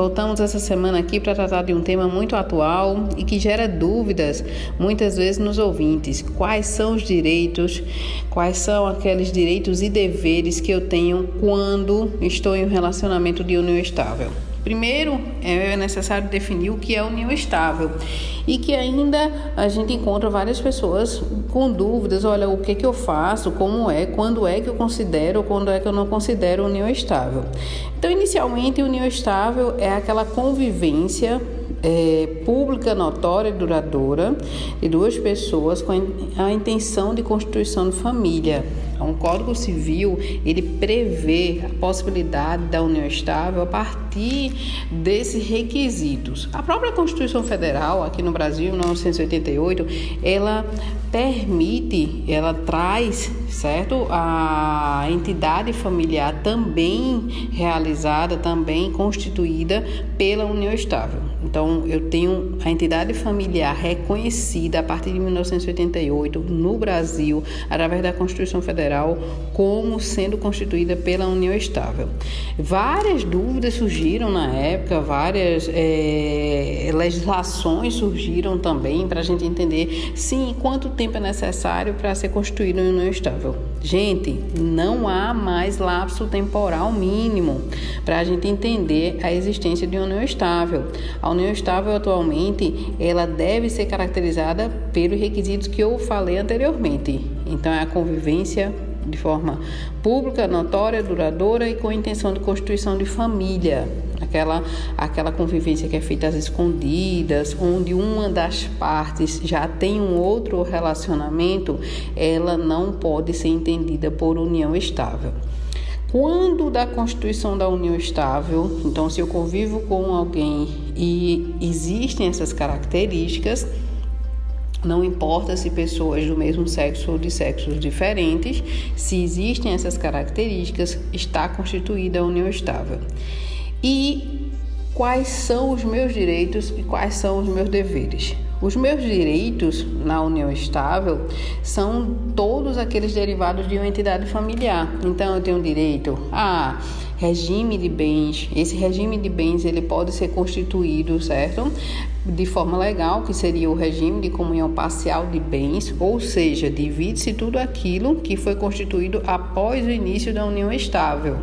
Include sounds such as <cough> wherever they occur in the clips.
Voltamos essa semana aqui para tratar de um tema muito atual e que gera dúvidas muitas vezes nos ouvintes. Quais são os direitos, quais são aqueles direitos e deveres que eu tenho quando estou em um relacionamento de união estável? Primeiro, é necessário definir o que é união estável e que ainda a gente encontra várias pessoas com dúvidas, olha, o que que eu faço, como é, quando é que eu considero, quando é que eu não considero união estável. Então, inicialmente, união estável é aquela convivência é, pública, notória e duradoura de duas pessoas com a intenção de constituição de família. O Código Civil ele prevê a possibilidade da união estável a partir desses requisitos. A própria Constituição Federal aqui no Brasil, 1988, ela permite, ela traz, certo, a entidade familiar também realizada, também constituída pela união estável. Então, eu tenho a entidade familiar reconhecida a partir de 1988 no Brasil, através da Constituição Federal, como sendo constituída pela União Estável. Várias dúvidas surgiram na época, várias é, legislações surgiram também para a gente entender, sim, quanto tempo é necessário para ser constituída uma União Estável. Gente, não há mais lapso temporal mínimo para a gente entender a existência de uma união estável. A união estável atualmente ela deve ser caracterizada pelos requisitos que eu falei anteriormente. Então é a convivência de forma pública, notória, duradoura e com intenção de constituição de família. Aquela, aquela convivência que é feita às escondidas, onde uma das partes já tem um outro relacionamento, ela não pode ser entendida por união estável. Quando da constituição da união estável, então se eu convivo com alguém e existem essas características, não importa se pessoas do mesmo sexo ou de sexos diferentes, se existem essas características, está constituída a união estável. E quais são os meus direitos e quais são os meus deveres? Os meus direitos na união estável são todos aqueles derivados de uma entidade familiar. Então eu tenho direito a regime de bens. Esse regime de bens ele pode ser constituído, certo? De forma legal, que seria o regime de comunhão parcial de bens, ou seja, divide-se tudo aquilo que foi constituído após o início da união estável.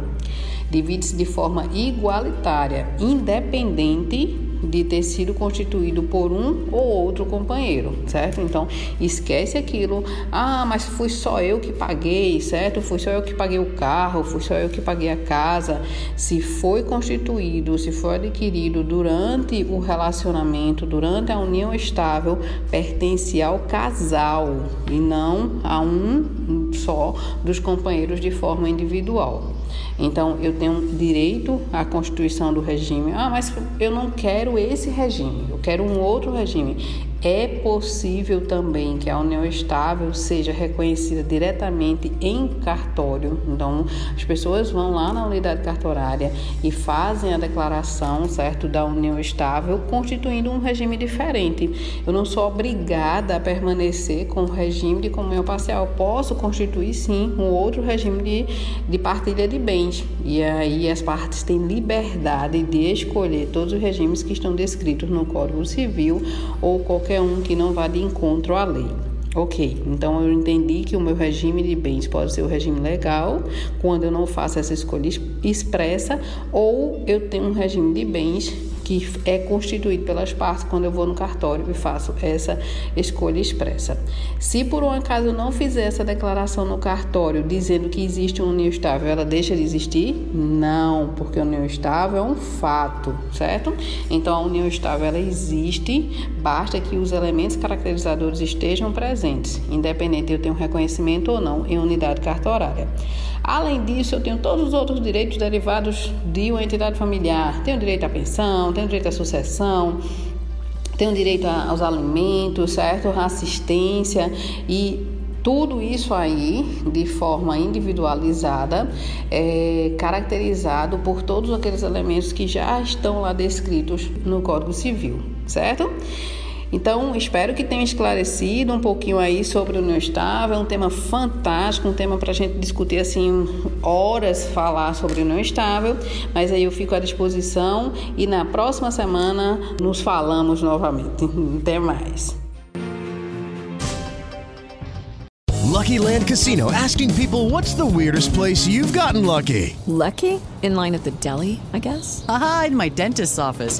Divide-se de forma igualitária, independente de ter sido constituído por um ou outro companheiro, certo? Então, esquece aquilo. Ah, mas fui só eu que paguei, certo? Fui só eu que paguei o carro, fui só eu que paguei a casa. Se foi constituído, se foi adquirido durante o relacionamento, durante a união estável, pertence ao casal e não a um só dos companheiros de forma individual. Então, eu tenho direito à constituição do regime. Ah, mas eu não quero esse regime, eu quero um outro regime. É possível também que a união estável seja reconhecida diretamente em cartório. Então, as pessoas vão lá na unidade cartorária e fazem a declaração, certo, da união estável, constituindo um regime diferente. Eu não sou obrigada a permanecer com o regime de comunhão parcial. posso constituir sim um outro regime de, de partilha de bens. E aí as partes têm liberdade de escolher todos os regimes que estão descritos no Código Civil ou qualquer qualquer um que não vá de encontro à lei. Ok, então eu entendi que o meu regime de bens pode ser o regime legal, quando eu não faço essa escolha expressa, ou eu tenho um regime de bens que é constituído pelas partes quando eu vou no cartório e faço essa escolha expressa. Se por um acaso eu não fizer essa declaração no cartório dizendo que existe uma união estável, ela deixa de existir? Não, porque a união estável é um fato, certo? Então a união estável ela existe, basta que os elementos caracterizadores estejam presentes, independente de eu ter um reconhecimento ou não em unidade cartorária. Além disso, eu tenho todos os outros direitos derivados de uma entidade familiar. Tenho direito à pensão, tenho direito à sucessão, tenho direito aos alimentos, certo? Assistência e tudo isso aí, de forma individualizada, é caracterizado por todos aqueles elementos que já estão lá descritos no Código Civil, certo? Então, espero que tenha esclarecido um pouquinho aí sobre o união estável. É um tema fantástico, um tema para a gente discutir assim horas, falar sobre o união estável. Mas aí eu fico à disposição e na próxima semana nos falamos novamente. <laughs> Até mais. Lucky Land Casino asking people what's the weirdest place you've gotten lucky? Lucky? In line at the deli, I guess? Aha, in my dentist's office.